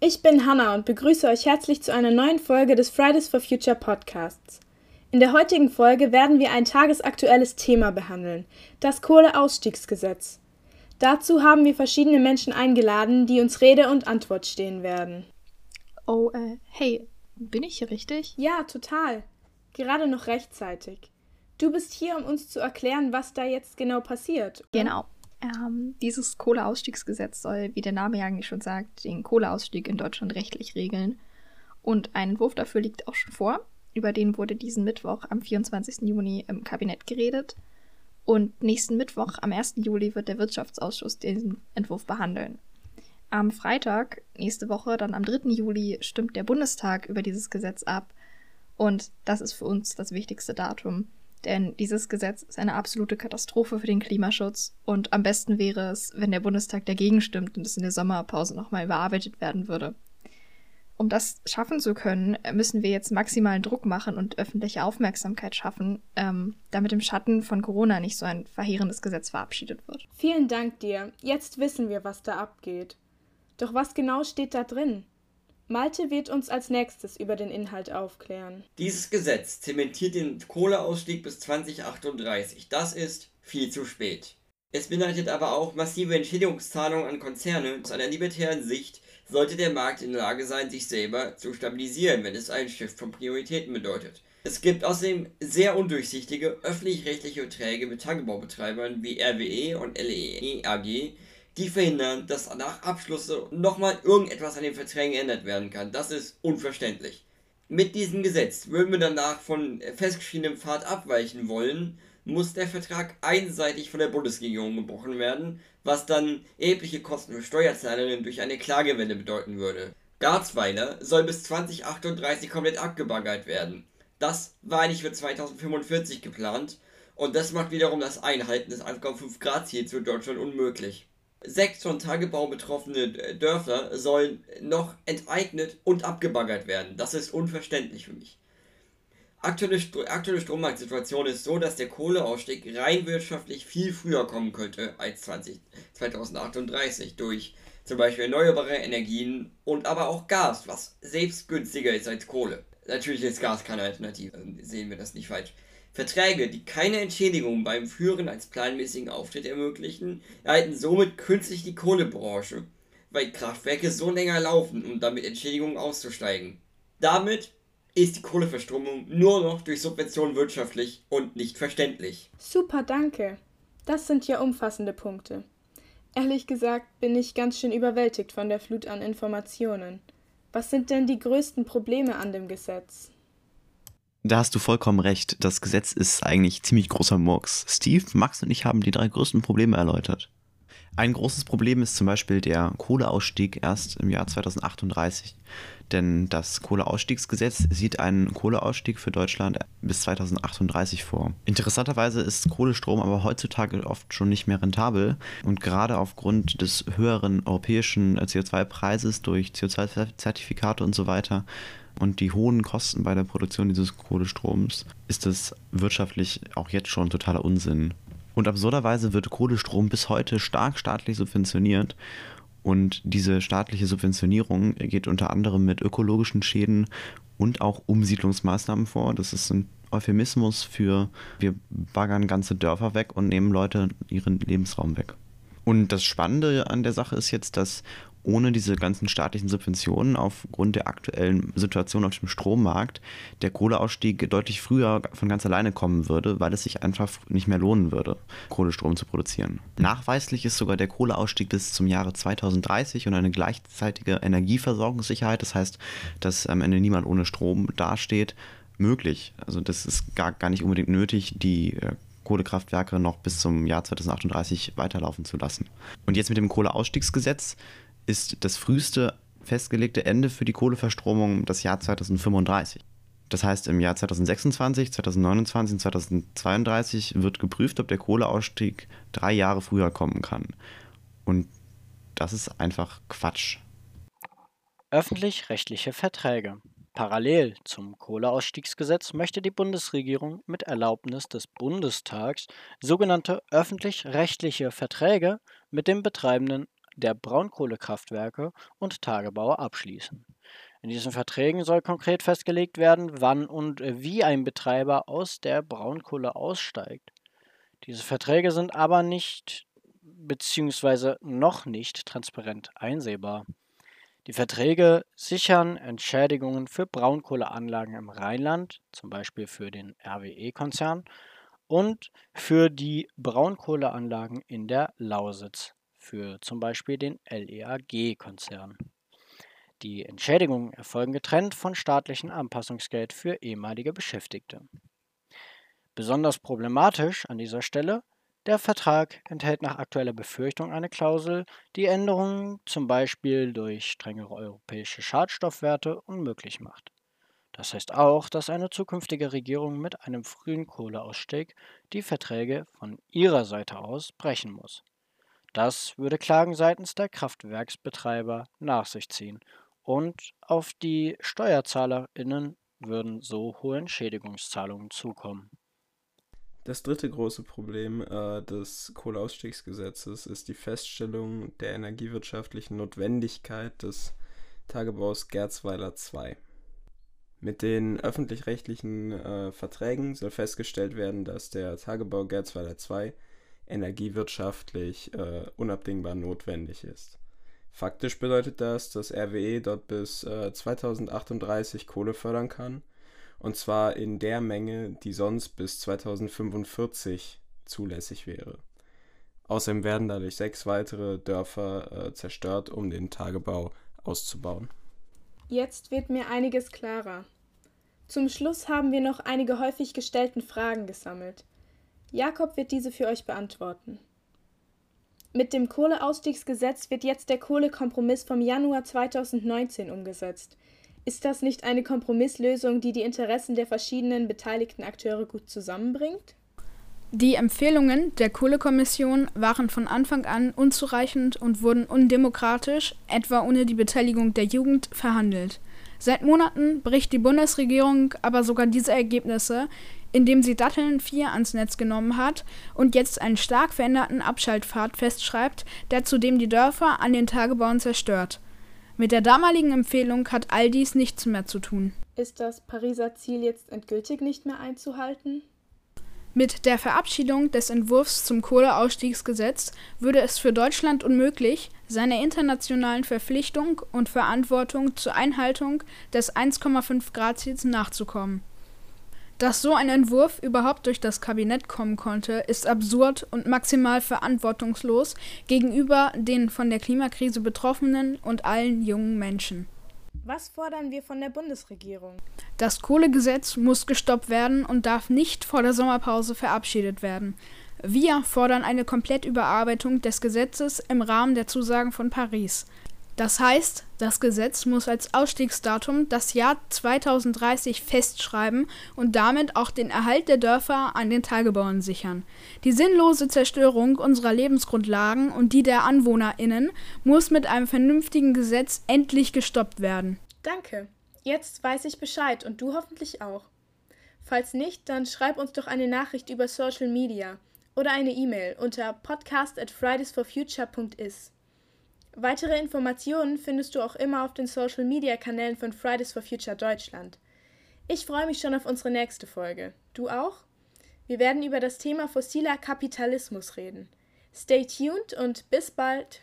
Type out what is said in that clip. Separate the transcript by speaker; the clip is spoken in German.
Speaker 1: Ich bin Hannah und begrüße euch herzlich zu einer neuen Folge des Fridays for Future Podcasts. In der heutigen Folge werden wir ein tagesaktuelles Thema behandeln, das Kohleausstiegsgesetz. Dazu haben wir verschiedene Menschen eingeladen, die uns Rede und Antwort stehen werden.
Speaker 2: Oh, äh, hey, bin ich hier richtig?
Speaker 1: Ja, total. Gerade noch rechtzeitig. Du bist hier, um uns zu erklären, was da jetzt genau passiert.
Speaker 2: Oder? Genau. Ähm, dieses Kohleausstiegsgesetz soll, wie der Name ja eigentlich schon sagt, den Kohleausstieg in Deutschland rechtlich regeln. Und ein Entwurf dafür liegt auch schon vor. Über den wurde diesen Mittwoch am 24. Juni im Kabinett geredet. Und nächsten Mittwoch, am 1. Juli, wird der Wirtschaftsausschuss diesen Entwurf behandeln. Am Freitag, nächste Woche, dann am 3. Juli, stimmt der Bundestag über dieses Gesetz ab. Und das ist für uns das wichtigste Datum. Denn dieses Gesetz ist eine absolute Katastrophe für den Klimaschutz. Und am besten wäre es, wenn der Bundestag dagegen stimmt und es in der Sommerpause nochmal überarbeitet werden würde. Um das schaffen zu können, müssen wir jetzt maximalen Druck machen und öffentliche Aufmerksamkeit schaffen, ähm, damit im Schatten von Corona nicht so ein verheerendes Gesetz verabschiedet wird.
Speaker 1: Vielen Dank dir. Jetzt wissen wir, was da abgeht. Doch was genau steht da drin? Malte wird uns als nächstes über den Inhalt aufklären.
Speaker 3: Dieses Gesetz zementiert den Kohleausstieg bis 2038. Das ist viel zu spät. Es beinhaltet aber auch massive Entschädigungszahlungen an Konzerne. Aus einer libertären Sicht sollte der Markt in der Lage sein, sich selber zu stabilisieren, wenn es einen Shift von Prioritäten bedeutet. Es gibt außerdem sehr undurchsichtige öffentlich-rechtliche Verträge mit Tagebaubetreibern wie RWE und LEE AG, die verhindern, dass nach Abschluss nochmal irgendetwas an den Verträgen geändert werden kann. Das ist unverständlich. Mit diesem Gesetz würden wir danach von festgeschriebenem Pfad abweichen wollen, muss der Vertrag einseitig von der Bundesregierung gebrochen werden, was dann erhebliche Kosten für Steuerzahlerinnen durch eine Klagewelle bedeuten würde. Garzweiler soll bis 2038 komplett abgebaggert werden. Das war eigentlich für 2045 geplant und das macht wiederum das Einhalten des 1,5 Grad Ziels für Deutschland unmöglich. Sechs von Tagebau betroffene Dörfer sollen noch enteignet und abgebaggert werden. Das ist unverständlich für mich. Aktuelle, aktuelle Strommarktsituation ist so, dass der Kohleausstieg rein wirtschaftlich viel früher kommen könnte als 20, 2038 durch zum Beispiel erneuerbare Energien und aber auch Gas, was selbst günstiger ist als Kohle. Natürlich ist Gas keine Alternative, sehen wir das nicht falsch. Verträge, die keine Entschädigung beim Führen als planmäßigen Auftritt ermöglichen, erhalten somit künstlich die Kohlebranche, weil Kraftwerke so länger laufen, um damit Entschädigungen auszusteigen. Damit ist die Kohleverstromung nur noch durch Subventionen wirtschaftlich und nicht verständlich.
Speaker 1: Super, danke. Das sind ja umfassende Punkte. Ehrlich gesagt bin ich ganz schön überwältigt von der Flut an Informationen. Was sind denn die größten Probleme an dem Gesetz?
Speaker 4: Da hast du vollkommen recht. Das Gesetz ist eigentlich ziemlich großer Murks. Steve, Max und ich haben die drei größten Probleme erläutert. Ein großes Problem ist zum Beispiel der Kohleausstieg erst im Jahr 2038. Denn das Kohleausstiegsgesetz sieht einen Kohleausstieg für Deutschland bis 2038 vor. Interessanterweise ist Kohlestrom aber heutzutage oft schon nicht mehr rentabel und gerade aufgrund des höheren europäischen CO2-Preises durch CO2-Zertifikate und so weiter und die hohen Kosten bei der Produktion dieses Kohlestroms ist es wirtschaftlich auch jetzt schon totaler Unsinn. Und absurderweise wird Kohlestrom bis heute stark staatlich subventioniert und diese staatliche Subventionierung geht unter anderem mit ökologischen Schäden und auch Umsiedlungsmaßnahmen vor. Das ist ein Euphemismus für wir baggern ganze Dörfer weg und nehmen Leute ihren Lebensraum weg. Und das Spannende an der Sache ist jetzt, dass ohne diese ganzen staatlichen Subventionen aufgrund der aktuellen Situation auf dem Strommarkt der Kohleausstieg deutlich früher von ganz alleine kommen würde, weil es sich einfach nicht mehr lohnen würde, Kohlestrom zu produzieren. Nachweislich ist sogar der Kohleausstieg bis zum Jahre 2030 und eine gleichzeitige Energieversorgungssicherheit, das heißt, dass am Ende niemand ohne Strom dasteht, möglich. Also das ist gar, gar nicht unbedingt nötig, die äh, Kohlekraftwerke noch bis zum Jahr 2038 weiterlaufen zu lassen. Und jetzt mit dem Kohleausstiegsgesetz ist das früheste festgelegte Ende für die Kohleverstromung das Jahr 2035. Das heißt, im Jahr 2026, 2029 und 2032 wird geprüft, ob der Kohleausstieg drei Jahre früher kommen kann. Und das ist einfach Quatsch.
Speaker 5: Öffentlich-rechtliche Verträge. Parallel zum Kohleausstiegsgesetz möchte die Bundesregierung mit Erlaubnis des Bundestags sogenannte öffentlich-rechtliche Verträge mit dem betreibenden der Braunkohlekraftwerke und Tagebaue abschließen. In diesen Verträgen soll konkret festgelegt werden, wann und wie ein Betreiber aus der Braunkohle aussteigt. Diese Verträge sind aber nicht bzw. noch nicht transparent einsehbar. Die Verträge sichern Entschädigungen für Braunkohleanlagen im Rheinland, zum Beispiel für den RWE-Konzern, und für die Braunkohleanlagen in der Lausitz, für zum Beispiel den LEAG-Konzern. Die Entschädigungen erfolgen getrennt von staatlichem Anpassungsgeld für ehemalige Beschäftigte. Besonders problematisch an dieser Stelle der Vertrag enthält nach aktueller Befürchtung eine Klausel, die Änderungen zum Beispiel durch strengere europäische Schadstoffwerte unmöglich macht. Das heißt auch, dass eine zukünftige Regierung mit einem frühen Kohleausstieg die Verträge von ihrer Seite aus brechen muss. Das würde Klagen seitens der Kraftwerksbetreiber nach sich ziehen und auf die Steuerzahlerinnen würden so hohe Entschädigungszahlungen zukommen.
Speaker 6: Das dritte große Problem äh, des Kohleausstiegsgesetzes ist die Feststellung der energiewirtschaftlichen Notwendigkeit des Tagebaus Gerzweiler II. Mit den öffentlich-rechtlichen äh, Verträgen soll festgestellt werden, dass der Tagebau Gerzweiler II energiewirtschaftlich äh, unabdingbar notwendig ist. Faktisch bedeutet das, dass RWE dort bis äh, 2038 Kohle fördern kann und zwar in der Menge, die sonst bis 2045 zulässig wäre. Außerdem werden dadurch sechs weitere Dörfer äh, zerstört, um den Tagebau auszubauen.
Speaker 1: Jetzt wird mir einiges klarer. Zum Schluss haben wir noch einige häufig gestellten Fragen gesammelt. Jakob wird diese für euch beantworten. Mit dem Kohleausstiegsgesetz wird jetzt der Kohlekompromiss vom Januar 2019 umgesetzt. Ist das nicht eine Kompromisslösung, die die Interessen der verschiedenen beteiligten Akteure gut zusammenbringt?
Speaker 7: Die Empfehlungen der Kohlekommission waren von Anfang an unzureichend und wurden undemokratisch, etwa ohne die Beteiligung der Jugend, verhandelt. Seit Monaten bricht die Bundesregierung aber sogar diese Ergebnisse, indem sie Datteln 4 ans Netz genommen hat und jetzt einen stark veränderten Abschaltpfad festschreibt, der zudem die Dörfer an den Tagebauen zerstört. Mit der damaligen Empfehlung hat all dies nichts mehr zu tun.
Speaker 1: Ist das Pariser Ziel jetzt endgültig nicht mehr einzuhalten?
Speaker 7: Mit der Verabschiedung des Entwurfs zum Kohleausstiegsgesetz würde es für Deutschland unmöglich, seiner internationalen Verpflichtung und Verantwortung zur Einhaltung des 1,5 Grad Ziels nachzukommen. Dass so ein Entwurf überhaupt durch das Kabinett kommen konnte, ist absurd und maximal verantwortungslos gegenüber den von der Klimakrise Betroffenen und allen jungen Menschen.
Speaker 1: Was fordern wir von der Bundesregierung?
Speaker 7: Das Kohlegesetz muss gestoppt werden und darf nicht vor der Sommerpause verabschiedet werden. Wir fordern eine Komplettüberarbeitung des Gesetzes im Rahmen der Zusagen von Paris. Das heißt, das Gesetz muss als Ausstiegsdatum das Jahr 2030 festschreiben und damit auch den Erhalt der Dörfer an den Tagebauern sichern. Die sinnlose Zerstörung unserer Lebensgrundlagen und die der Anwohnerinnen muss mit einem vernünftigen Gesetz endlich gestoppt werden.
Speaker 1: Danke. Jetzt weiß ich Bescheid und du hoffentlich auch. Falls nicht, dann schreib uns doch eine Nachricht über Social Media oder eine E-Mail unter podcast at fridaysforfuture.is. Weitere Informationen findest du auch immer auf den Social Media Kanälen von Fridays for Future Deutschland. Ich freue mich schon auf unsere nächste Folge. Du auch? Wir werden über das Thema fossiler Kapitalismus reden. Stay tuned und bis bald!